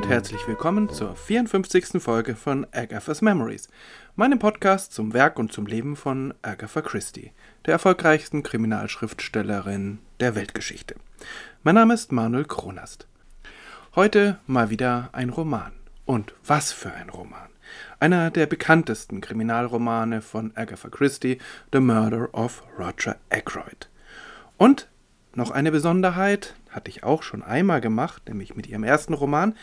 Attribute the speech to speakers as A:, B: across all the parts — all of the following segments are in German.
A: Und herzlich willkommen zur 54. Folge von Agatha's Memories, meinem Podcast zum Werk und zum Leben von Agatha Christie, der erfolgreichsten Kriminalschriftstellerin der Weltgeschichte. Mein Name ist Manuel Kronast. Heute mal wieder ein Roman. Und was für ein Roman! Einer der bekanntesten Kriminalromane von Agatha Christie, The Murder of Roger Ackroyd. Und noch eine Besonderheit, hatte ich auch schon einmal gemacht, nämlich mit ihrem ersten Roman.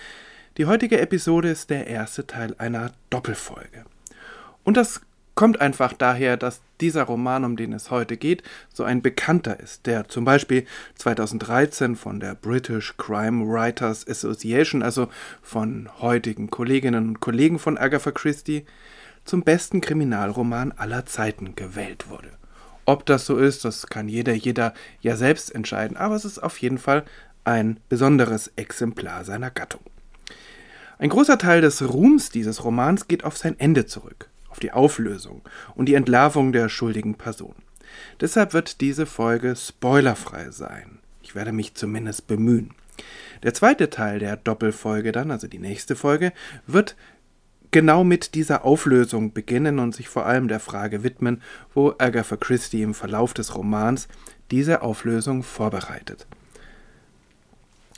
A: Die heutige Episode ist der erste Teil einer Doppelfolge. Und das kommt einfach daher, dass dieser Roman, um den es heute geht, so ein bekannter ist, der zum Beispiel 2013 von der British Crime Writers Association, also von heutigen Kolleginnen und Kollegen von Agatha Christie, zum besten Kriminalroman aller Zeiten gewählt wurde. Ob das so ist, das kann jeder, jeder ja selbst entscheiden, aber es ist auf jeden Fall ein besonderes Exemplar seiner Gattung. Ein großer Teil des Ruhms dieses Romans geht auf sein Ende zurück, auf die Auflösung und die Entlarvung der schuldigen Person. Deshalb wird diese Folge spoilerfrei sein. Ich werde mich zumindest bemühen. Der zweite Teil der Doppelfolge dann, also die nächste Folge, wird genau mit dieser Auflösung beginnen und sich vor allem der Frage widmen, wo Agatha Christie im Verlauf des Romans diese Auflösung vorbereitet.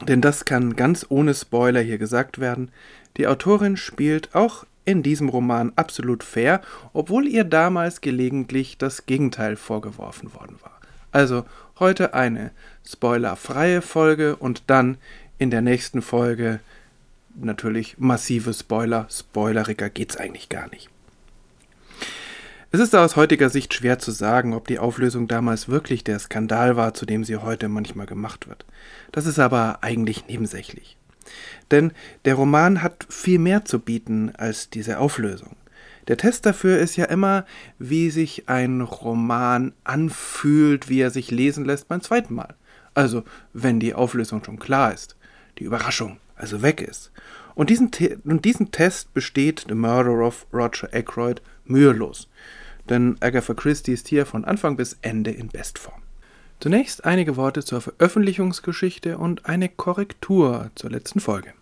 A: Denn das kann ganz ohne Spoiler hier gesagt werden, die Autorin spielt auch in diesem Roman absolut fair, obwohl ihr damals gelegentlich das Gegenteil vorgeworfen worden war. Also heute eine spoilerfreie Folge und dann in der nächsten Folge natürlich massive Spoiler. Spoileriger geht's eigentlich gar nicht. Es ist aus heutiger Sicht schwer zu sagen, ob die Auflösung damals wirklich der Skandal war, zu dem sie heute manchmal gemacht wird. Das ist aber eigentlich nebensächlich. Denn der Roman hat viel mehr zu bieten als diese Auflösung. Der Test dafür ist ja immer, wie sich ein Roman anfühlt, wie er sich lesen lässt beim zweiten Mal. Also, wenn die Auflösung schon klar ist, die Überraschung also weg ist. Und diesen, und diesen Test besteht The Murder of Roger Ackroyd mühelos. Denn Agatha Christie ist hier von Anfang bis Ende in Bestform. Zunächst einige Worte zur Veröffentlichungsgeschichte und eine Korrektur zur letzten Folge.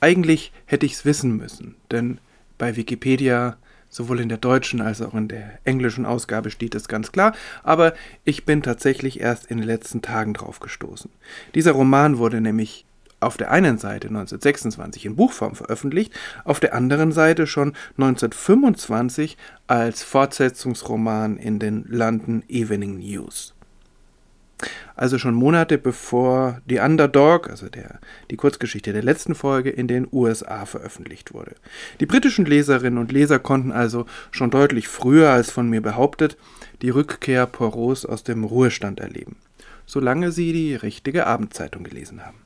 A: Eigentlich hätte ich es wissen müssen, denn bei Wikipedia sowohl in der deutschen als auch in der englischen Ausgabe steht es ganz klar, aber ich bin tatsächlich erst in den letzten Tagen drauf gestoßen. Dieser Roman wurde nämlich auf der einen Seite 1926 in Buchform veröffentlicht, auf der anderen Seite schon 1925 als Fortsetzungsroman in den London Evening News. Also schon Monate bevor The Underdog, also der, die Kurzgeschichte der letzten Folge, in den USA veröffentlicht wurde. Die britischen Leserinnen und Leser konnten also schon deutlich früher als von mir behauptet die Rückkehr Poirots aus dem Ruhestand erleben, solange sie die richtige Abendzeitung gelesen haben.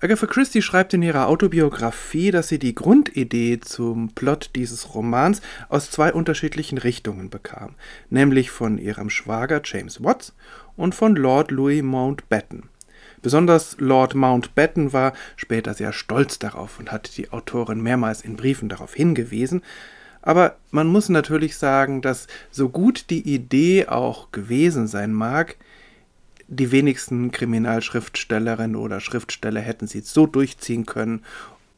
A: Agatha Christie schreibt in ihrer Autobiografie, dass sie die Grundidee zum Plot dieses Romans aus zwei unterschiedlichen Richtungen bekam, nämlich von ihrem Schwager James Watts und von Lord Louis Mountbatten. Besonders Lord Mountbatten war später sehr stolz darauf und hat die Autorin mehrmals in Briefen darauf hingewiesen, aber man muss natürlich sagen, dass so gut die Idee auch gewesen sein mag, die wenigsten Kriminalschriftstellerinnen oder Schriftsteller hätten sie so durchziehen können.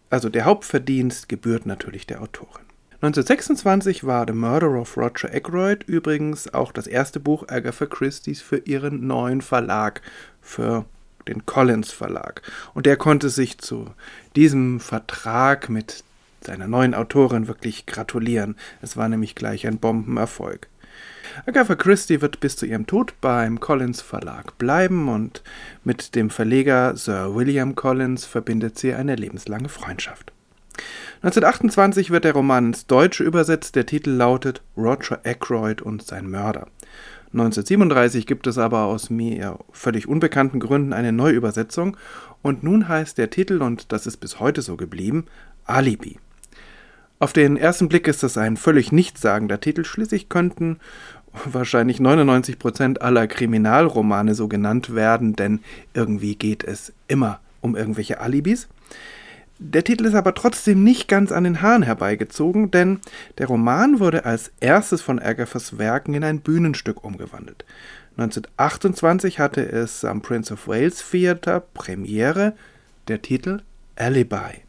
A: Also der Hauptverdienst gebührt natürlich der Autorin. 1926 war The Murder of Roger Ackroyd übrigens auch das erste Buch Agatha Christie's für ihren neuen Verlag, für den Collins Verlag. Und der konnte sich zu diesem Vertrag mit seiner neuen Autorin wirklich gratulieren. Es war nämlich gleich ein Bombenerfolg. Agatha Christie wird bis zu ihrem Tod beim Collins Verlag bleiben und mit dem Verleger Sir William Collins verbindet sie eine lebenslange Freundschaft. 1928 wird der Roman ins Deutsche übersetzt, der Titel lautet Roger Ackroyd und sein Mörder. 1937 gibt es aber aus mir völlig unbekannten Gründen eine Neuübersetzung und nun heißt der Titel, und das ist bis heute so geblieben, Alibi. Auf den ersten Blick ist das ein völlig nichtssagender Titel, schließlich könnten wahrscheinlich 99 Prozent aller Kriminalromane so genannt werden, denn irgendwie geht es immer um irgendwelche Alibis. Der Titel ist aber trotzdem nicht ganz an den Haaren herbeigezogen, denn der Roman wurde als erstes von Agathas Werken in ein Bühnenstück umgewandelt. 1928 hatte es am Prince of Wales Theatre Premiere, der Titel Alibi.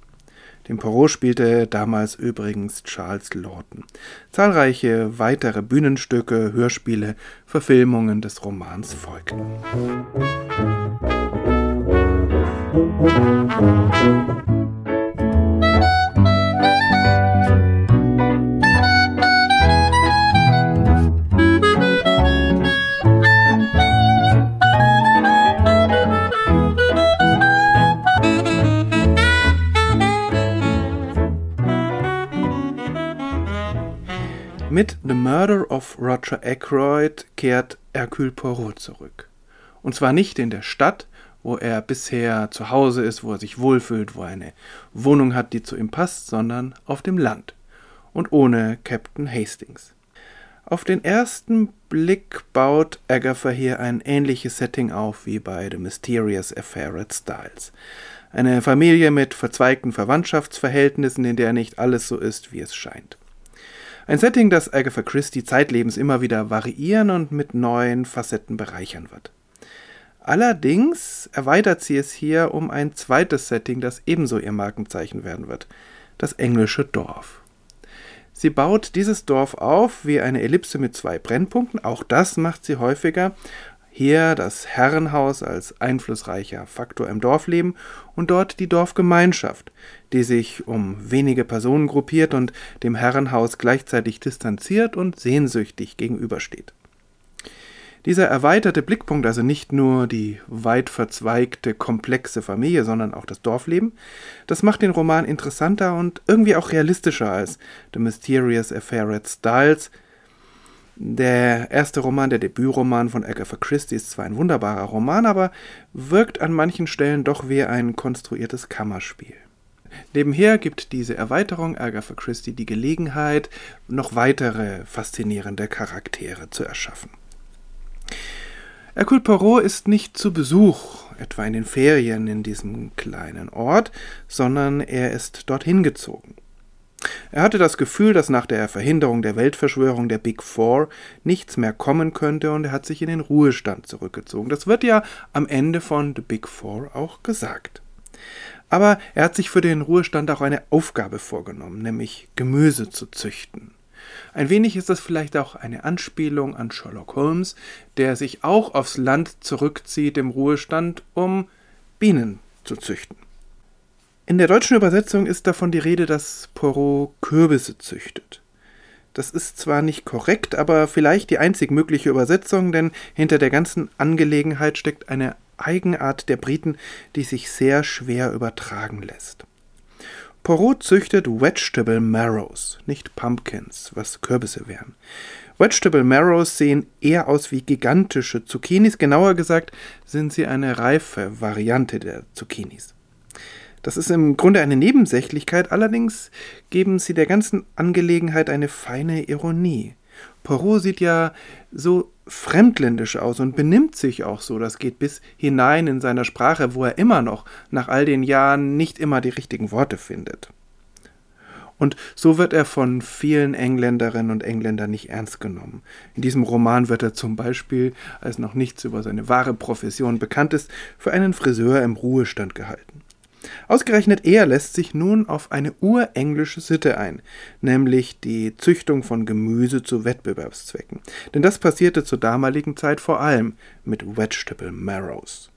A: Den Poirot spielte damals übrigens Charles Lawton. Zahlreiche weitere Bühnenstücke, Hörspiele, Verfilmungen des Romans folgten. Mit of Roger Ackroyd kehrt Hercule Poirot zurück. Und zwar nicht in der Stadt, wo er bisher zu Hause ist, wo er sich wohlfühlt, wo er eine Wohnung hat, die zu ihm passt, sondern auf dem Land. Und ohne Captain Hastings. Auf den ersten Blick baut Agatha hier ein ähnliches Setting auf wie bei The Mysterious Affair at Styles. Eine Familie mit verzweigten Verwandtschaftsverhältnissen, in der nicht alles so ist, wie es scheint. Ein Setting, das Agatha Christie zeitlebens immer wieder variieren und mit neuen Facetten bereichern wird. Allerdings erweitert sie es hier um ein zweites Setting, das ebenso ihr Markenzeichen werden wird, das englische Dorf. Sie baut dieses Dorf auf wie eine Ellipse mit zwei Brennpunkten, auch das macht sie häufiger, hier das Herrenhaus als einflussreicher Faktor im Dorfleben und dort die Dorfgemeinschaft, die sich um wenige Personen gruppiert und dem Herrenhaus gleichzeitig distanziert und sehnsüchtig gegenübersteht. Dieser erweiterte Blickpunkt, also nicht nur die weit verzweigte, komplexe Familie, sondern auch das Dorfleben, das macht den Roman interessanter und irgendwie auch realistischer als The Mysterious Affair at Styles, der erste Roman, der Debütroman von Agatha Christie, ist zwar ein wunderbarer Roman, aber wirkt an manchen Stellen doch wie ein konstruiertes Kammerspiel. Nebenher gibt diese Erweiterung Agatha Christie die Gelegenheit, noch weitere faszinierende Charaktere zu erschaffen. Hercule Poirot ist nicht zu Besuch, etwa in den Ferien in diesem kleinen Ort, sondern er ist dorthin gezogen. Er hatte das Gefühl, dass nach der Verhinderung der Weltverschwörung der Big Four nichts mehr kommen könnte und er hat sich in den Ruhestand zurückgezogen. Das wird ja am Ende von The Big Four auch gesagt. Aber er hat sich für den Ruhestand auch eine Aufgabe vorgenommen, nämlich Gemüse zu züchten. Ein wenig ist das vielleicht auch eine Anspielung an Sherlock Holmes, der sich auch aufs Land zurückzieht im Ruhestand, um Bienen zu züchten. In der deutschen Übersetzung ist davon die Rede, dass Poirot Kürbisse züchtet. Das ist zwar nicht korrekt, aber vielleicht die einzig mögliche Übersetzung, denn hinter der ganzen Angelegenheit steckt eine Eigenart der Briten, die sich sehr schwer übertragen lässt. Poirot züchtet Vegetable Marrows, nicht Pumpkins, was Kürbisse wären. Vegetable Marrows sehen eher aus wie gigantische Zucchinis, genauer gesagt sind sie eine reife Variante der Zucchinis. Das ist im Grunde eine Nebensächlichkeit, allerdings geben sie der ganzen Angelegenheit eine feine Ironie. Poirot sieht ja so fremdländisch aus und benimmt sich auch so, das geht bis hinein in seiner Sprache, wo er immer noch nach all den Jahren nicht immer die richtigen Worte findet. Und so wird er von vielen Engländerinnen und Engländern nicht ernst genommen. In diesem Roman wird er zum Beispiel, als noch nichts über seine wahre Profession bekannt ist, für einen Friseur im Ruhestand gehalten. Ausgerechnet er lässt sich nun auf eine urenglische Sitte ein, nämlich die Züchtung von Gemüse zu Wettbewerbszwecken. Denn das passierte zur damaligen Zeit vor allem mit Vegetable Marrows.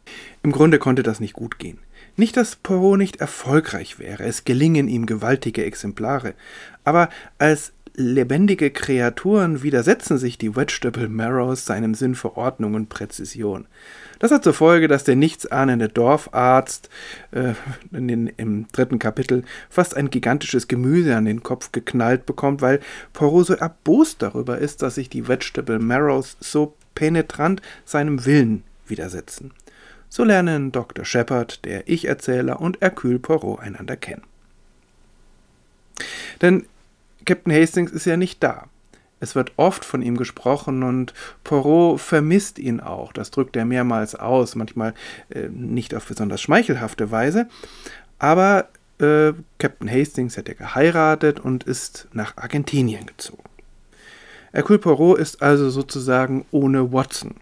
A: Im Grunde konnte das nicht gut gehen. Nicht, dass Poirot nicht erfolgreich wäre, es gelingen ihm gewaltige Exemplare, aber als lebendige Kreaturen widersetzen sich die Vegetable Marrows seinem Sinn für Ordnung und Präzision. Das hat zur Folge, dass der nichtsahnende Dorfarzt äh, den, im dritten Kapitel fast ein gigantisches Gemüse an den Kopf geknallt bekommt, weil Poirot so erbost darüber ist, dass sich die Vegetable Marrows so penetrant seinem Willen widersetzen. So lernen Dr. Shepard, der Ich-Erzähler, und Hercule Poirot einander kennen. Denn Captain Hastings ist ja nicht da. Es wird oft von ihm gesprochen und Poirot vermisst ihn auch. Das drückt er mehrmals aus, manchmal äh, nicht auf besonders schmeichelhafte Weise. Aber äh, Captain Hastings hat ja geheiratet und ist nach Argentinien gezogen. Hercule Poirot ist also sozusagen ohne Watson.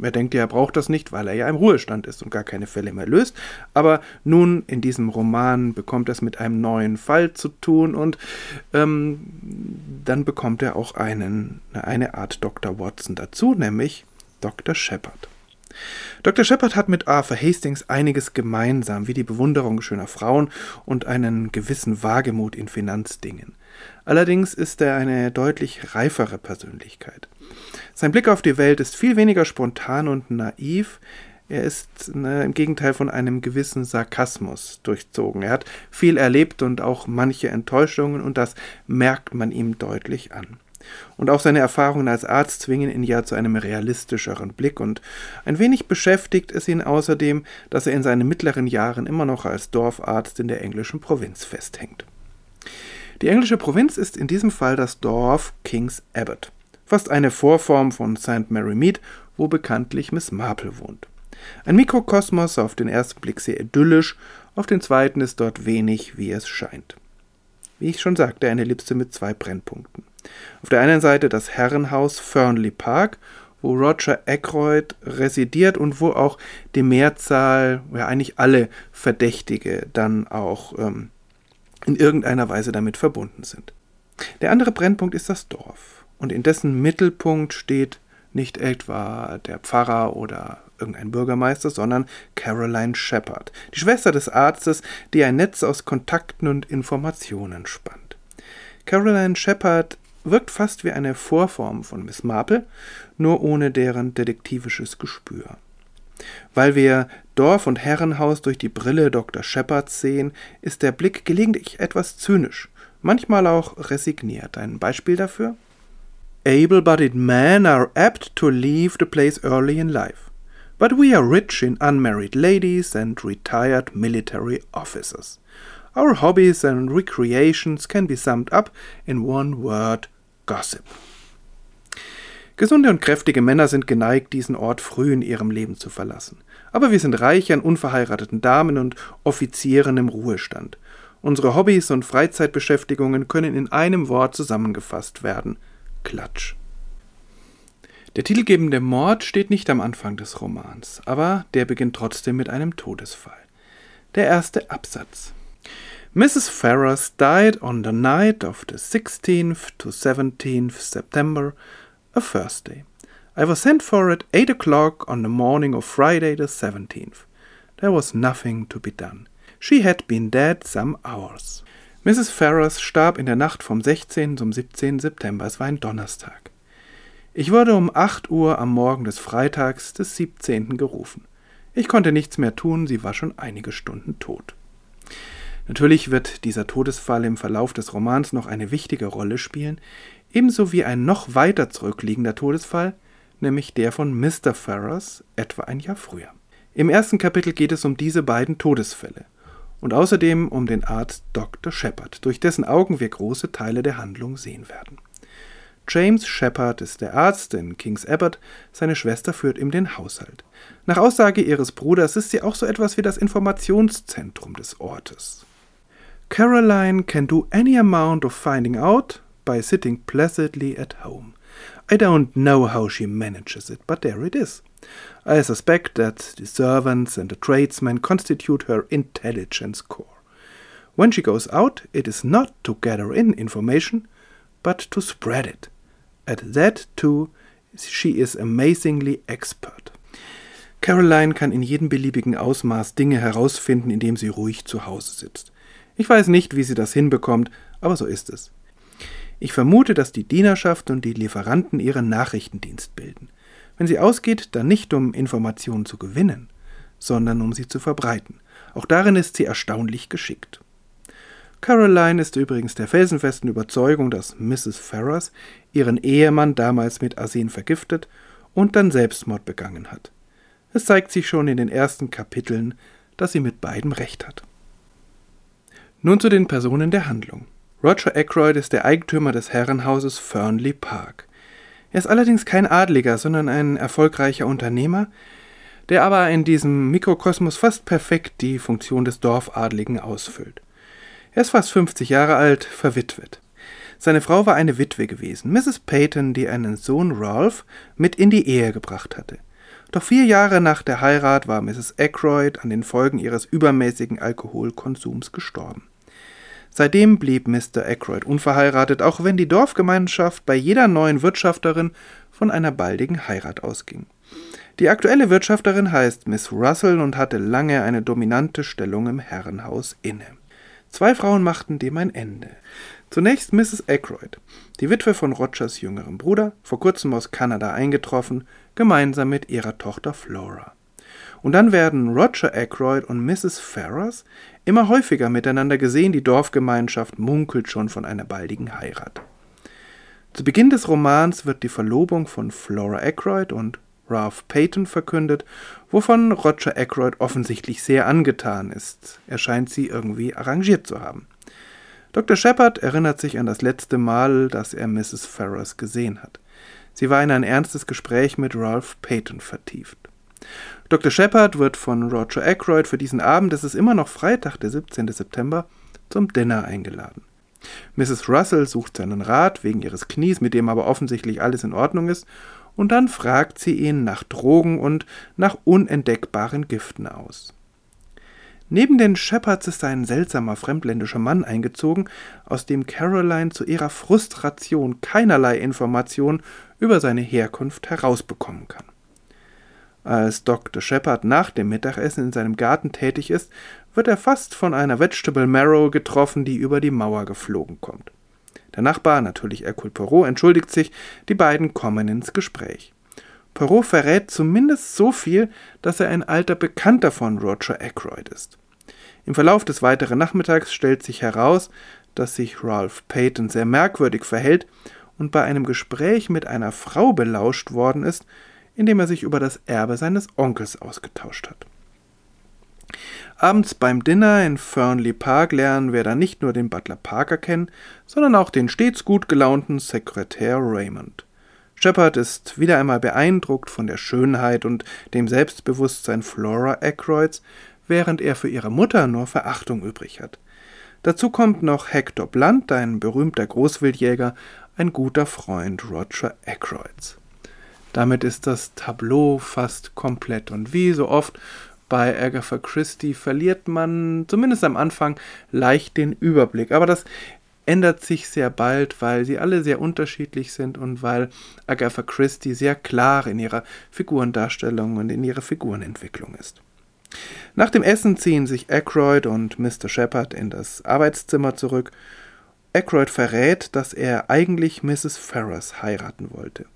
A: Er denkt ja, er braucht das nicht, weil er ja im Ruhestand ist und gar keine Fälle mehr löst. Aber nun in diesem Roman bekommt er es mit einem neuen Fall zu tun und ähm, dann bekommt er auch einen, eine Art Dr. Watson dazu, nämlich Dr. Shepard. Dr. Shepard hat mit Arthur Hastings einiges gemeinsam, wie die Bewunderung schöner Frauen und einen gewissen Wagemut in Finanzdingen. Allerdings ist er eine deutlich reifere Persönlichkeit. Sein Blick auf die Welt ist viel weniger spontan und naiv, er ist ne, im Gegenteil von einem gewissen Sarkasmus durchzogen. Er hat viel erlebt und auch manche Enttäuschungen, und das merkt man ihm deutlich an. Und auch seine Erfahrungen als Arzt zwingen ihn ja zu einem realistischeren Blick und ein wenig beschäftigt es ihn außerdem, dass er in seinen mittleren Jahren immer noch als Dorfarzt in der englischen Provinz festhängt. Die englische Provinz ist in diesem Fall das Dorf King's Abbot, fast eine Vorform von St. Mary Mead, wo bekanntlich Miss Marple wohnt. Ein Mikrokosmos auf den ersten Blick sehr idyllisch, auf den zweiten ist dort wenig, wie es scheint. Wie ich schon sagte, eine Ellipse mit zwei Brennpunkten. Auf der einen Seite das Herrenhaus Fernley Park, wo Roger Ackroyd residiert und wo auch die Mehrzahl, ja eigentlich alle Verdächtige dann auch ähm, in irgendeiner Weise damit verbunden sind. Der andere Brennpunkt ist das Dorf und in dessen Mittelpunkt steht nicht etwa der Pfarrer oder irgendein Bürgermeister, sondern Caroline Shepard, die Schwester des Arztes, die ein Netz aus Kontakten und Informationen spannt. Caroline Shepard wirkt fast wie eine Vorform von Miss Marple, nur ohne deren detektivisches Gespür. Weil wir Dorf und Herrenhaus durch die Brille Dr. Shepards sehen, ist der Blick gelegentlich etwas zynisch, manchmal auch resigniert. Ein Beispiel dafür? Able-bodied men are apt to leave the place early in life, but we are rich in unmarried ladies and retired military officers. Our hobbies and recreations can be summed up in one word Gossip. Gesunde und kräftige Männer sind geneigt, diesen Ort früh in ihrem Leben zu verlassen. Aber wir sind reich an unverheirateten Damen und Offizieren im Ruhestand. Unsere Hobbys und Freizeitbeschäftigungen können in einem Wort zusammengefasst werden. Klatsch. Der titelgebende Mord steht nicht am Anfang des Romans, aber der beginnt trotzdem mit einem Todesfall. Der erste Absatz. Mrs. Ferrars died on the night of the 16th to 17th September, a Thursday. I was sent for at eight o'clock on the morning of Friday the 17th. There was nothing to be done. She had been dead some hours. Mrs. Ferrars starb in der Nacht vom 16. zum 17. September. Es war ein Donnerstag. Ich wurde um 8 Uhr am Morgen des Freitags des 17. gerufen. Ich konnte nichts mehr tun, sie war schon einige Stunden tot. Natürlich wird dieser Todesfall im Verlauf des Romans noch eine wichtige Rolle spielen, ebenso wie ein noch weiter zurückliegender Todesfall, nämlich der von Mr. Ferrars etwa ein Jahr früher. Im ersten Kapitel geht es um diese beiden Todesfälle und außerdem um den Arzt Dr. Shepard, durch dessen Augen wir große Teile der Handlung sehen werden. James Shepard ist der Arzt in King's Abbot, seine Schwester führt ihm den Haushalt. Nach Aussage ihres Bruders ist sie auch so etwas wie das Informationszentrum des Ortes. Caroline can do any amount of finding out by sitting placidly at home. I don't know how she manages it, but there it is. I suspect that the servants and the tradesmen constitute her intelligence core. When she goes out, it is not to gather in information, but to spread it. At that, too, she is amazingly expert. Caroline kann in jedem beliebigen Ausmaß Dinge herausfinden, indem sie ruhig zu Hause sitzt. Ich weiß nicht, wie sie das hinbekommt, aber so ist es. Ich vermute, dass die Dienerschaft und die Lieferanten ihren Nachrichtendienst bilden. Wenn sie ausgeht, dann nicht um Informationen zu gewinnen, sondern um sie zu verbreiten. Auch darin ist sie erstaunlich geschickt. Caroline ist übrigens der felsenfesten Überzeugung, dass Mrs. Ferrars ihren Ehemann damals mit Arsen vergiftet und dann Selbstmord begangen hat. Es zeigt sich schon in den ersten Kapiteln, dass sie mit beidem recht hat. Nun zu den Personen der Handlung. Roger Ackroyd ist der Eigentümer des Herrenhauses Fernley Park. Er ist allerdings kein Adliger, sondern ein erfolgreicher Unternehmer, der aber in diesem Mikrokosmos fast perfekt die Funktion des Dorfadligen ausfüllt. Er ist fast 50 Jahre alt, verwitwet. Seine Frau war eine Witwe gewesen, Mrs. Peyton, die einen Sohn Ralph mit in die Ehe gebracht hatte. Doch vier Jahre nach der Heirat war Mrs. Aykroyd an den Folgen ihres übermäßigen Alkoholkonsums gestorben. Seitdem blieb Mr. Aykroyd unverheiratet, auch wenn die Dorfgemeinschaft bei jeder neuen Wirtschafterin von einer baldigen Heirat ausging. Die aktuelle Wirtschafterin heißt Miss Russell und hatte lange eine dominante Stellung im Herrenhaus inne. Zwei Frauen machten dem ein Ende. Zunächst Mrs. Aykroyd, die Witwe von Rogers jüngerem Bruder, vor kurzem aus Kanada eingetroffen, gemeinsam mit ihrer Tochter Flora. Und dann werden Roger Aykroyd und Mrs. Ferrars immer häufiger miteinander gesehen, die Dorfgemeinschaft munkelt schon von einer baldigen Heirat. Zu Beginn des Romans wird die Verlobung von Flora Aykroyd und Ralph Payton verkündet, wovon Roger Aykroyd offensichtlich sehr angetan ist. Er scheint sie irgendwie arrangiert zu haben. Dr. Shepard erinnert sich an das letzte Mal, dass er Mrs. Ferrars gesehen hat. Sie war in ein ernstes Gespräch mit Ralph Payton vertieft. Dr. Shepard wird von Roger Aykroyd für diesen Abend, es ist immer noch Freitag, der 17. September, zum Dinner eingeladen. Mrs. Russell sucht seinen Rat wegen ihres Knies, mit dem aber offensichtlich alles in Ordnung ist, und dann fragt sie ihn nach Drogen und nach unentdeckbaren Giften aus. Neben den Shepards ist ein seltsamer fremdländischer Mann eingezogen, aus dem Caroline zu ihrer Frustration keinerlei Information über seine Herkunft herausbekommen kann. Als Dr. Shepard nach dem Mittagessen in seinem Garten tätig ist, wird er fast von einer Vegetable Marrow getroffen, die über die Mauer geflogen kommt. Der Nachbar, natürlich Hercule Poirot, entschuldigt sich, die beiden kommen ins Gespräch. Poirot verrät zumindest so viel, dass er ein alter Bekannter von Roger Ackroyd ist. Im Verlauf des weiteren Nachmittags stellt sich heraus, dass sich Ralph Payton sehr merkwürdig verhält und bei einem Gespräch mit einer Frau belauscht worden ist, indem er sich über das Erbe seines Onkels ausgetauscht hat. Abends beim Dinner in Fernley Park lernen wir dann nicht nur den Butler Parker kennen, sondern auch den stets gut gelaunten Sekretär Raymond. Shepard ist wieder einmal beeindruckt von der Schönheit und dem Selbstbewusstsein Flora Aykroyds, während er für ihre Mutter nur Verachtung übrig hat. Dazu kommt noch Hector Blunt, ein berühmter Großwildjäger, ein guter Freund Roger Ackroyds. Damit ist das Tableau fast komplett. Und wie so oft bei Agatha Christie verliert man zumindest am Anfang leicht den Überblick. Aber das ändert sich sehr bald, weil sie alle sehr unterschiedlich sind und weil Agatha Christie sehr klar in ihrer Figurendarstellung und in ihrer Figurenentwicklung ist. Nach dem Essen ziehen sich Aykroyd und Mr. Shepard in das Arbeitszimmer zurück. Aykroyd verrät, dass er eigentlich Mrs. Ferrars heiraten wollte.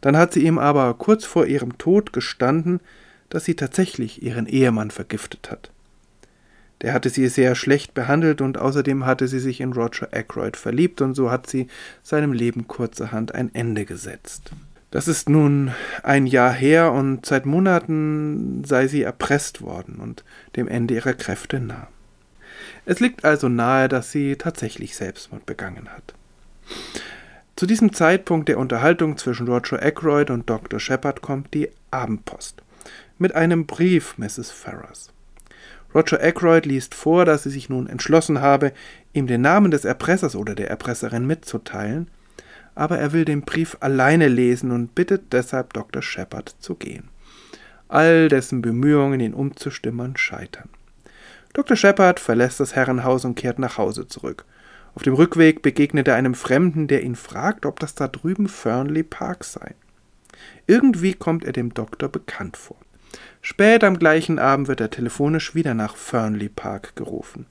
A: Dann hat sie ihm aber kurz vor ihrem Tod gestanden, dass sie tatsächlich ihren Ehemann vergiftet hat. Der hatte sie sehr schlecht behandelt und außerdem hatte sie sich in Roger Ackroyd verliebt und so hat sie seinem Leben kurzerhand ein Ende gesetzt. Das ist nun ein Jahr her und seit Monaten sei sie erpresst worden und dem Ende ihrer Kräfte nah. Es liegt also nahe, dass sie tatsächlich Selbstmord begangen hat. Zu diesem Zeitpunkt der Unterhaltung zwischen Roger Ackroyd und Dr. Shepard kommt die Abendpost mit einem Brief Mrs. Ferrars. Roger Ackroyd liest vor, dass sie sich nun entschlossen habe, ihm den Namen des Erpressers oder der Erpresserin mitzuteilen, aber er will den Brief alleine lesen und bittet deshalb Dr. Shepard zu gehen. All dessen Bemühungen, ihn umzustimmen, scheitern. Dr. Shepard verlässt das Herrenhaus und kehrt nach Hause zurück. Auf dem Rückweg begegnet er einem Fremden, der ihn fragt, ob das da drüben Fernley Park sei. Irgendwie kommt er dem Doktor bekannt vor. Spät am gleichen Abend wird er telefonisch wieder nach Fernley Park gerufen.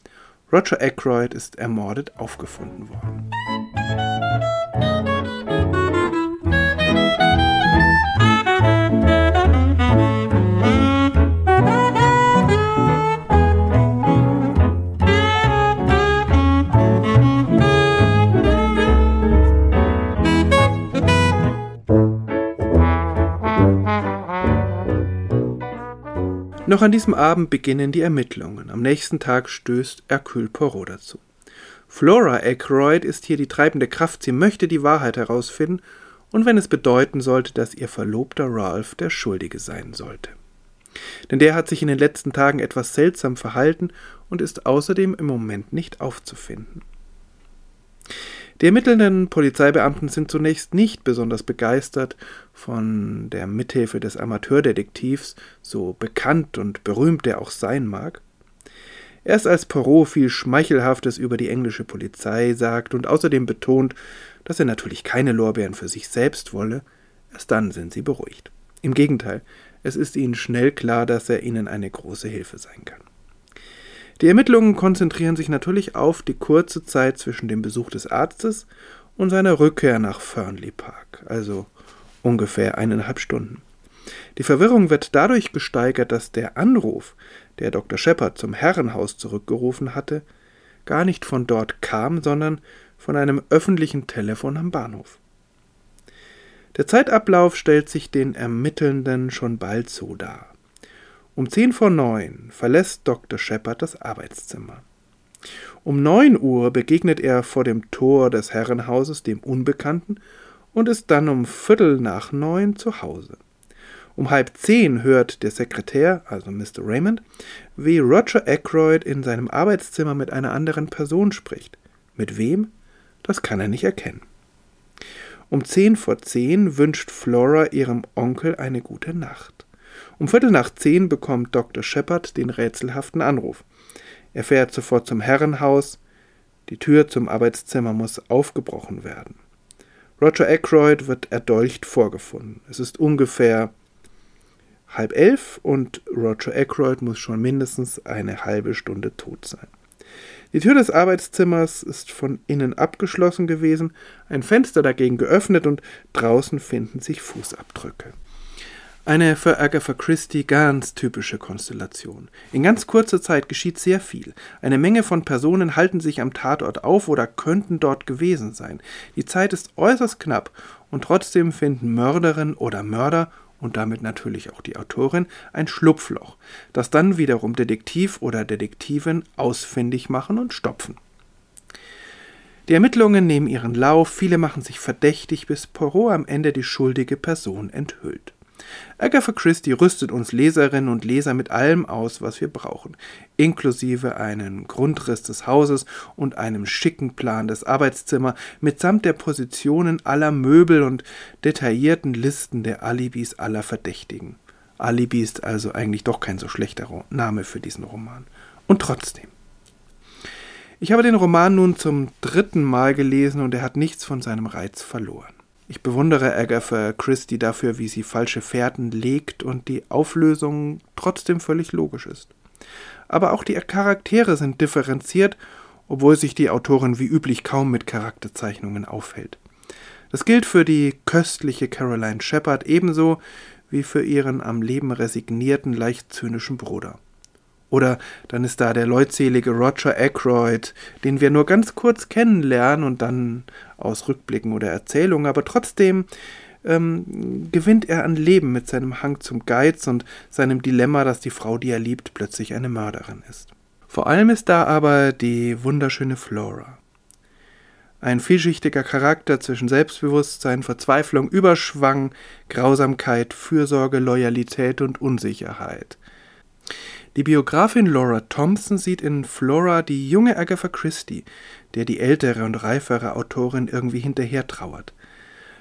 A: Roger Ackroyd ist ermordet aufgefunden worden. Noch an diesem Abend beginnen die Ermittlungen. Am nächsten Tag stößt Hercule Poirot dazu. Flora Aykroyd ist hier die treibende Kraft. Sie möchte die Wahrheit herausfinden und wenn es bedeuten sollte, dass ihr Verlobter Ralph der Schuldige sein sollte. Denn der hat sich in den letzten Tagen etwas seltsam verhalten und ist außerdem im Moment nicht aufzufinden. Die ermittelnden Polizeibeamten sind zunächst nicht besonders begeistert von der Mithilfe des Amateurdetektivs, so bekannt und berühmt er auch sein mag. Erst als Poirot viel Schmeichelhaftes über die englische Polizei sagt und außerdem betont, dass er natürlich keine Lorbeeren für sich selbst wolle, erst dann sind sie beruhigt. Im Gegenteil, es ist ihnen schnell klar, dass er ihnen eine große Hilfe sein kann. Die Ermittlungen konzentrieren sich natürlich auf die kurze Zeit zwischen dem Besuch des Arztes und seiner Rückkehr nach Fernley Park, also ungefähr eineinhalb Stunden. Die Verwirrung wird dadurch gesteigert, dass der Anruf, der Dr. Shepard zum Herrenhaus zurückgerufen hatte, gar nicht von dort kam, sondern von einem öffentlichen Telefon am Bahnhof. Der Zeitablauf stellt sich den Ermittelnden schon bald so dar. Um zehn vor neun verlässt Dr. Shepard das Arbeitszimmer. Um neun Uhr begegnet er vor dem Tor des Herrenhauses dem Unbekannten und ist dann um Viertel nach neun zu Hause. Um halb zehn hört der Sekretär, also Mr. Raymond, wie Roger Ackroyd in seinem Arbeitszimmer mit einer anderen Person spricht. Mit wem? Das kann er nicht erkennen. Um zehn vor zehn wünscht Flora ihrem Onkel eine gute Nacht. Um Viertel nach zehn bekommt Dr. Shepard den rätselhaften Anruf. Er fährt sofort zum Herrenhaus. Die Tür zum Arbeitszimmer muss aufgebrochen werden. Roger Ackroyd wird erdolcht vorgefunden. Es ist ungefähr halb elf und Roger Ackroyd muss schon mindestens eine halbe Stunde tot sein. Die Tür des Arbeitszimmers ist von innen abgeschlossen gewesen, ein Fenster dagegen geöffnet und draußen finden sich Fußabdrücke. Eine für Agatha Christie ganz typische Konstellation. In ganz kurzer Zeit geschieht sehr viel. Eine Menge von Personen halten sich am Tatort auf oder könnten dort gewesen sein. Die Zeit ist äußerst knapp und trotzdem finden Mörderin oder Mörder und damit natürlich auch die Autorin ein Schlupfloch, das dann wiederum Detektiv oder Detektivin ausfindig machen und stopfen. Die Ermittlungen nehmen ihren Lauf, viele machen sich verdächtig, bis Poirot am Ende die schuldige Person enthüllt. Agatha Christie rüstet uns Leserinnen und Leser mit allem aus, was wir brauchen, inklusive einen Grundriss des Hauses und einem schicken Plan des Arbeitszimmers mitsamt der Positionen aller Möbel und detaillierten Listen der Alibis aller Verdächtigen. Alibi ist also eigentlich doch kein so schlechter Name für diesen Roman. Und trotzdem. Ich habe den Roman nun zum dritten Mal gelesen und er hat nichts von seinem Reiz verloren. Ich bewundere Agatha Christie dafür, wie sie falsche Fährten legt und die Auflösung trotzdem völlig logisch ist. Aber auch die Charaktere sind differenziert, obwohl sich die Autorin wie üblich kaum mit Charakterzeichnungen aufhält. Das gilt für die köstliche Caroline Shepard ebenso wie für ihren am Leben resignierten, leicht zynischen Bruder. Oder dann ist da der leutselige Roger Ackroyd, den wir nur ganz kurz kennenlernen und dann aus Rückblicken oder Erzählungen, aber trotzdem ähm, gewinnt er an Leben mit seinem Hang zum Geiz und seinem Dilemma, dass die Frau, die er liebt, plötzlich eine Mörderin ist. Vor allem ist da aber die wunderschöne Flora. Ein vielschichtiger Charakter zwischen Selbstbewusstsein, Verzweiflung, Überschwang, Grausamkeit, Fürsorge, Loyalität und Unsicherheit. Die Biografin Laura Thompson sieht in Flora die junge Agatha Christie, der die ältere und reifere Autorin irgendwie hinterher trauert.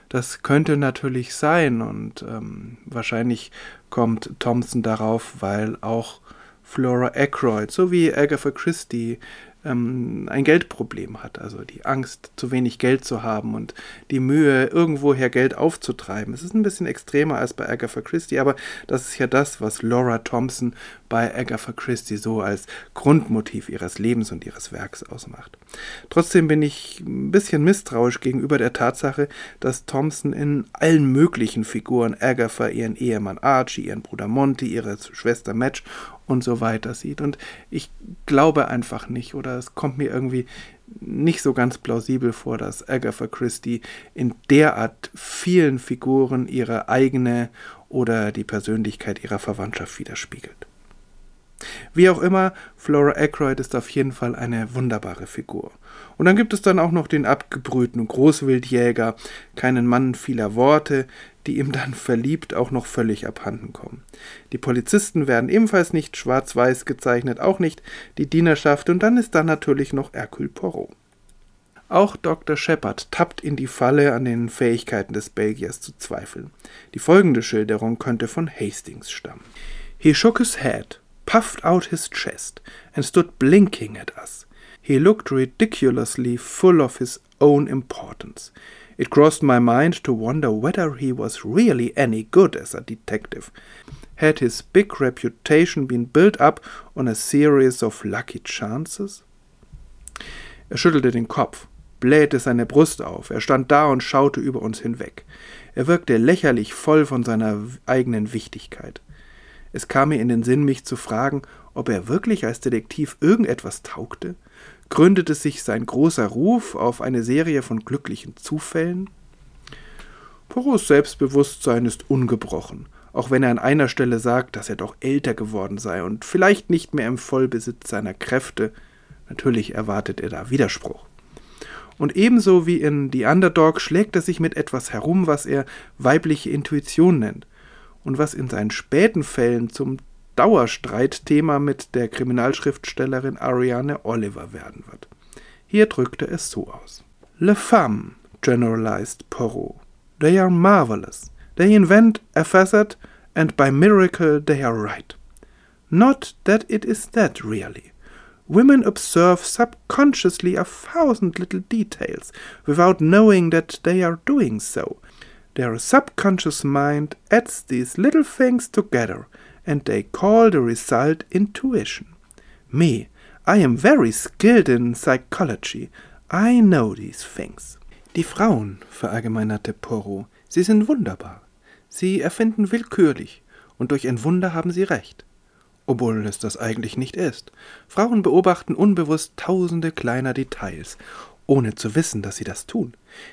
A: Das könnte natürlich sein und ähm, wahrscheinlich kommt Thompson darauf, weil auch Flora Aykroyd sowie Agatha Christie ähm, ein Geldproblem hat, also die Angst, zu wenig Geld zu haben und die Mühe, irgendwoher Geld aufzutreiben. Es ist ein bisschen extremer als bei Agatha Christie, aber das ist ja das, was Laura Thompson bei Agatha Christie so als Grundmotiv ihres Lebens und ihres Werks ausmacht. Trotzdem bin ich ein bisschen misstrauisch gegenüber der Tatsache, dass Thompson in allen möglichen Figuren Agatha, ihren Ehemann Archie, ihren Bruder Monty, ihre Schwester Madge und so weiter sieht. Und ich glaube einfach nicht, oder es kommt mir irgendwie nicht so ganz plausibel vor, dass Agatha Christie in derart vielen Figuren ihre eigene oder die Persönlichkeit ihrer Verwandtschaft widerspiegelt. Wie auch immer, Flora Aykroyd ist auf jeden Fall eine wunderbare Figur. Und dann gibt es dann auch noch den abgebrühten Großwildjäger, keinen Mann vieler Worte, die ihm dann verliebt auch noch völlig abhanden kommen. Die Polizisten werden ebenfalls nicht schwarz-weiß gezeichnet, auch nicht die Dienerschaft, und dann ist da natürlich noch Hercule Poirot. Auch Dr. Shepard tappt in die Falle, an den Fähigkeiten des Belgiers zu zweifeln. Die folgende Schilderung könnte von Hastings stammen. He shook his head, puffed out his chest, and stood blinking at us. He looked ridiculously full of his own importance. It crossed my mind to wonder whether he was really any good as a detective. Had his big reputation been built up on a series of lucky chances? Er schüttelte den Kopf blähte seine Brust auf. Er stand da und schaute über uns hinweg. Er wirkte lächerlich voll von seiner eigenen Wichtigkeit. Es kam mir in den Sinn, mich zu fragen, ob er wirklich als Detektiv irgendetwas taugte? Gründete sich sein großer Ruf auf eine Serie von glücklichen Zufällen? Poros Selbstbewusstsein ist ungebrochen, auch wenn er an einer Stelle sagt, dass er doch älter geworden sei und vielleicht nicht mehr im Vollbesitz seiner Kräfte. Natürlich erwartet er da Widerspruch. Und ebenso wie in The Underdog schlägt er sich mit etwas herum, was er weibliche Intuition nennt und was in seinen späten Fällen zum Dauerstreitthema mit der Kriminalschriftstellerin Ariane Oliver werden wird. Hier drückte es so aus. Le femme, generalized Poirot. They are marvelous. They invent a facet, and by miracle they are right. Not that it is that really. Women observe subconsciously a thousand little details without knowing that they are doing so. Their subconscious mind adds these little things together and they call the result intuition. Me, I am very skilled in psychology. I know these things. Die Frauen, verallgemeinerte Poirot, sie sind wunderbar. Sie erfinden willkürlich, und durch ein Wunder haben sie recht obwohl es das eigentlich nicht ist. Frauen beobachten unbewusst tausende kleiner Details, ohne zu wissen, dass sie das tun.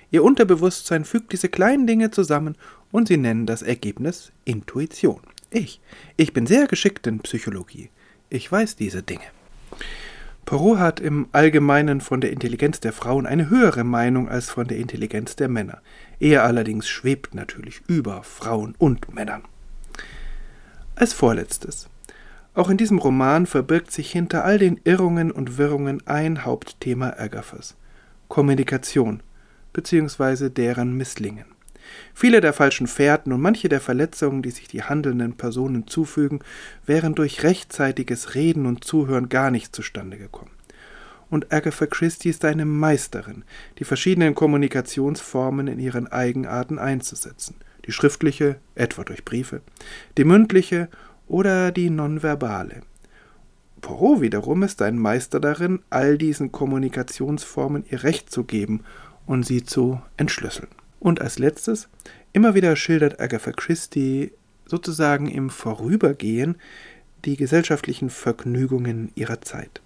A: Ihr Unterbewusstsein fügt diese kleinen Dinge zusammen und sie nennen das Ergebnis Intuition. Ich, ich bin sehr geschickt in Psychologie. Ich weiß diese Dinge. Perrault hat im Allgemeinen von der Intelligenz der Frauen eine höhere Meinung als von der Intelligenz der Männer. Er allerdings schwebt natürlich über Frauen und Männern. Als vorletztes. Auch in diesem Roman verbirgt sich hinter all den Irrungen und Wirrungen ein Hauptthema Agathas Kommunikation bzw. deren Misslingen. Viele der falschen Fährten und manche der Verletzungen, die sich die handelnden Personen zufügen, wären durch rechtzeitiges Reden und Zuhören gar nicht zustande gekommen. Und Agatha Christie ist eine Meisterin, die verschiedenen Kommunikationsformen in ihren Eigenarten einzusetzen. Die schriftliche, etwa durch Briefe, die mündliche oder die nonverbale. Poirot wiederum ist ein Meister darin, all diesen Kommunikationsformen ihr Recht zu geben und sie zu entschlüsseln. Und als letztes, immer wieder schildert Agatha Christie sozusagen im Vorübergehen die gesellschaftlichen Vergnügungen ihrer Zeit.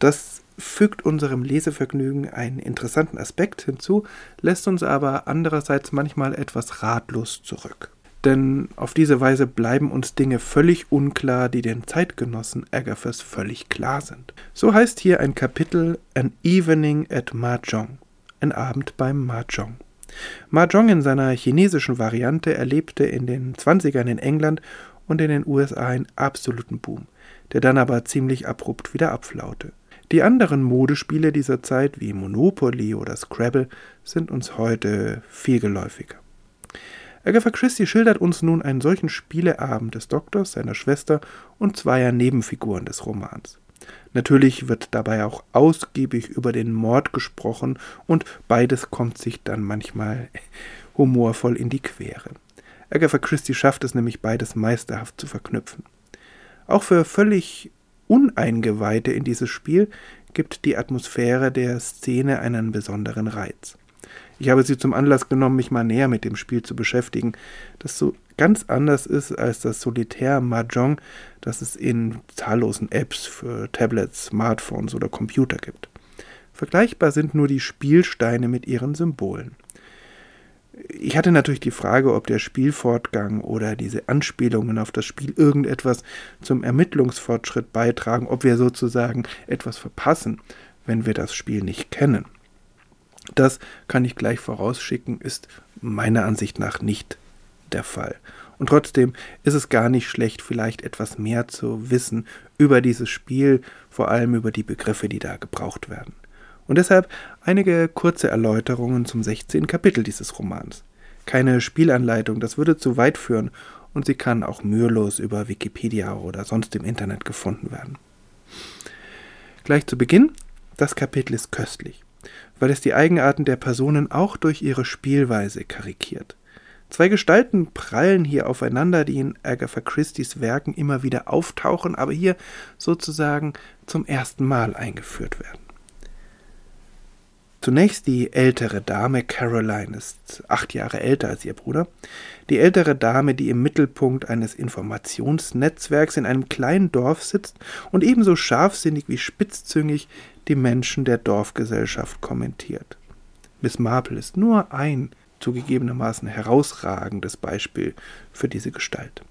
A: Das fügt unserem Lesevergnügen einen interessanten Aspekt hinzu, lässt uns aber andererseits manchmal etwas ratlos zurück denn auf diese Weise bleiben uns Dinge völlig unklar, die den Zeitgenossen Agathas völlig klar sind. So heißt hier ein Kapitel An Evening at Mahjong, ein Abend beim Mahjong. Mahjong in seiner chinesischen Variante erlebte in den 20ern in England und in den USA einen absoluten Boom, der dann aber ziemlich abrupt wieder abflaute. Die anderen Modespiele dieser Zeit wie Monopoly oder Scrabble sind uns heute viel geläufiger. Agatha Christie schildert uns nun einen solchen Spieleabend des Doktors, seiner Schwester und zweier Nebenfiguren des Romans. Natürlich wird dabei auch ausgiebig über den Mord gesprochen und beides kommt sich dann manchmal humorvoll in die Quere. Agatha Christie schafft es nämlich beides meisterhaft zu verknüpfen. Auch für völlig Uneingeweihte in dieses Spiel gibt die Atmosphäre der Szene einen besonderen Reiz. Ich habe sie zum Anlass genommen, mich mal näher mit dem Spiel zu beschäftigen, das so ganz anders ist als das Solitär Mahjong, das es in zahllosen Apps für Tablets, Smartphones oder Computer gibt. Vergleichbar sind nur die Spielsteine mit ihren Symbolen. Ich hatte natürlich die Frage, ob der Spielfortgang oder diese Anspielungen auf das Spiel irgendetwas zum Ermittlungsfortschritt beitragen, ob wir sozusagen etwas verpassen, wenn wir das Spiel nicht kennen. Das kann ich gleich vorausschicken, ist meiner Ansicht nach nicht der Fall. Und trotzdem ist es gar nicht schlecht, vielleicht etwas mehr zu wissen über dieses Spiel, vor allem über die Begriffe, die da gebraucht werden. Und deshalb einige kurze Erläuterungen zum 16. Kapitel dieses Romans. Keine Spielanleitung, das würde zu weit führen und sie kann auch mühelos über Wikipedia oder sonst im Internet gefunden werden. Gleich zu Beginn, das Kapitel ist köstlich, weil es die Eigenarten der Personen auch durch ihre Spielweise karikiert. Zwei Gestalten prallen hier aufeinander, die in Agatha Christie's Werken immer wieder auftauchen, aber hier sozusagen zum ersten Mal eingeführt werden. Zunächst die ältere Dame, Caroline ist acht Jahre älter als ihr Bruder. Die ältere Dame, die im Mittelpunkt eines Informationsnetzwerks in einem kleinen Dorf sitzt und ebenso scharfsinnig wie spitzzüngig die Menschen der Dorfgesellschaft kommentiert. Miss Marple ist nur ein zugegebenermaßen herausragendes Beispiel für diese Gestalt.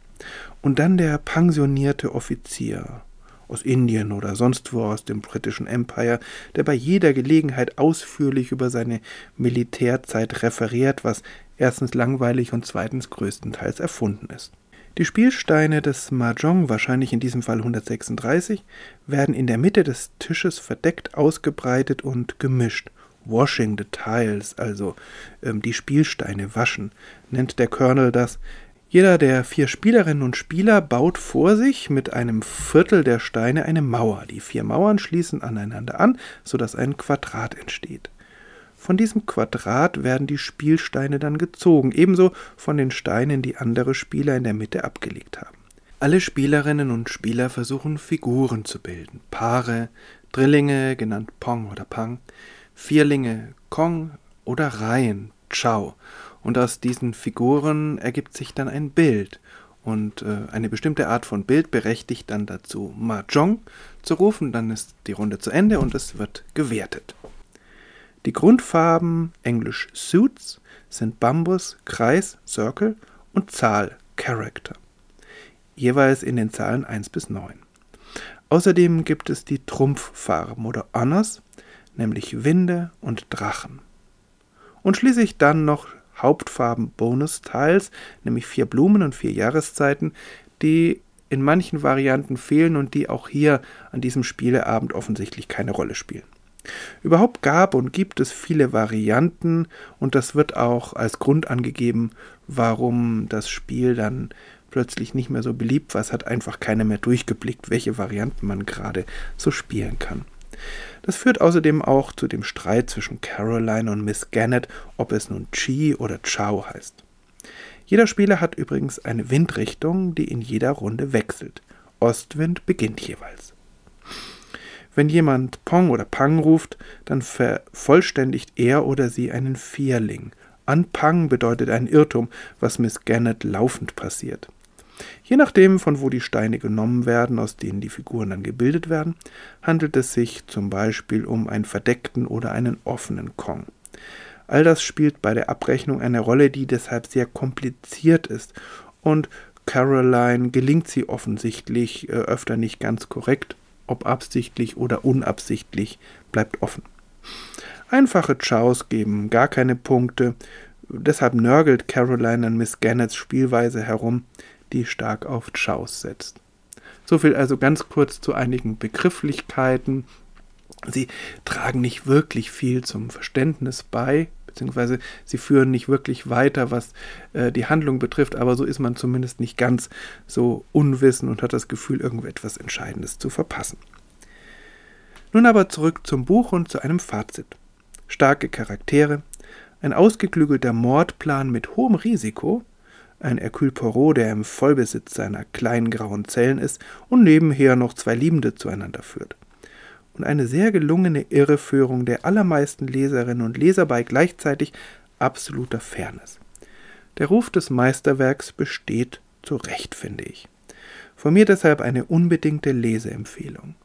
A: Und dann der pensionierte Offizier, aus Indien oder sonst wo aus dem britischen Empire, der bei jeder Gelegenheit ausführlich über seine Militärzeit referiert, was erstens langweilig und zweitens größtenteils erfunden ist. Die Spielsteine des Mahjong, wahrscheinlich in diesem Fall 136, werden in der Mitte des Tisches verdeckt ausgebreitet und gemischt. Washing the tiles, also ähm, die Spielsteine waschen, nennt der Colonel das, jeder der vier Spielerinnen und Spieler baut vor sich mit einem Viertel der Steine eine Mauer. Die vier Mauern schließen aneinander an, sodass ein Quadrat entsteht. Von diesem Quadrat werden die Spielsteine dann gezogen, ebenso von den Steinen, die andere Spieler in der Mitte abgelegt haben. Alle Spielerinnen und Spieler versuchen Figuren zu bilden. Paare, Drillinge, genannt Pong oder Pang, Vierlinge, Kong oder Reihen, Chao und aus diesen Figuren ergibt sich dann ein Bild. Und äh, eine bestimmte Art von Bild berechtigt dann dazu, Mahjong zu rufen. Dann ist die Runde zu Ende und es wird gewertet. Die Grundfarben, englisch Suits, sind Bambus, Kreis, Circle und Zahl, Character. Jeweils in den Zahlen 1 bis 9. Außerdem gibt es die Trumpffarben oder Honors, nämlich Winde und Drachen. Und schließlich dann noch Hauptfarben Bonus-Tiles, nämlich vier Blumen und vier Jahreszeiten, die in manchen Varianten fehlen und die auch hier an diesem Spieleabend offensichtlich keine Rolle spielen. Überhaupt gab und gibt es viele Varianten und das wird auch als Grund angegeben, warum das Spiel dann plötzlich nicht mehr so beliebt war. Es hat einfach keiner mehr durchgeblickt, welche Varianten man gerade so spielen kann. Das führt außerdem auch zu dem Streit zwischen Caroline und Miss Gannett, ob es nun Chi oder Chao heißt. Jeder Spieler hat übrigens eine Windrichtung, die in jeder Runde wechselt. Ostwind beginnt jeweils. Wenn jemand Pong oder Pang ruft, dann vervollständigt er oder sie einen Vierling. An Pang bedeutet ein Irrtum, was Miss Gannett laufend passiert. Je nachdem, von wo die Steine genommen werden, aus denen die Figuren dann gebildet werden, handelt es sich zum Beispiel um einen verdeckten oder einen offenen Kong. All das spielt bei der Abrechnung eine Rolle, die deshalb sehr kompliziert ist und Caroline gelingt sie offensichtlich äh, öfter nicht ganz korrekt, ob absichtlich oder unabsichtlich, bleibt offen. Einfache Chows geben gar keine Punkte, deshalb nörgelt Caroline an Miss Gannets Spielweise herum, die stark auf Chows setzt. So viel also ganz kurz zu einigen Begrifflichkeiten. Sie tragen nicht wirklich viel zum Verständnis bei, beziehungsweise sie führen nicht wirklich weiter, was äh, die Handlung betrifft, aber so ist man zumindest nicht ganz so unwissend und hat das Gefühl, irgendetwas Entscheidendes zu verpassen. Nun aber zurück zum Buch und zu einem Fazit. Starke Charaktere, ein ausgeklügelter Mordplan mit hohem Risiko, ein Hercule Poirot, der im Vollbesitz seiner kleinen grauen Zellen ist und nebenher noch zwei Liebende zueinander führt. Und eine sehr gelungene Irreführung der allermeisten Leserinnen und Leser bei gleichzeitig absoluter Fairness. Der Ruf des Meisterwerks besteht zu Recht, finde ich. Von mir deshalb eine unbedingte Leseempfehlung.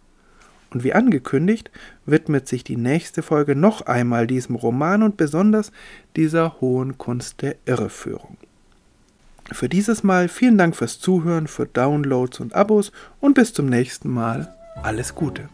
A: Und wie angekündigt, widmet sich die nächste Folge noch einmal diesem Roman und besonders dieser hohen Kunst der Irreführung. Für dieses Mal vielen Dank fürs Zuhören, für Downloads und Abos und bis zum nächsten Mal. Alles Gute.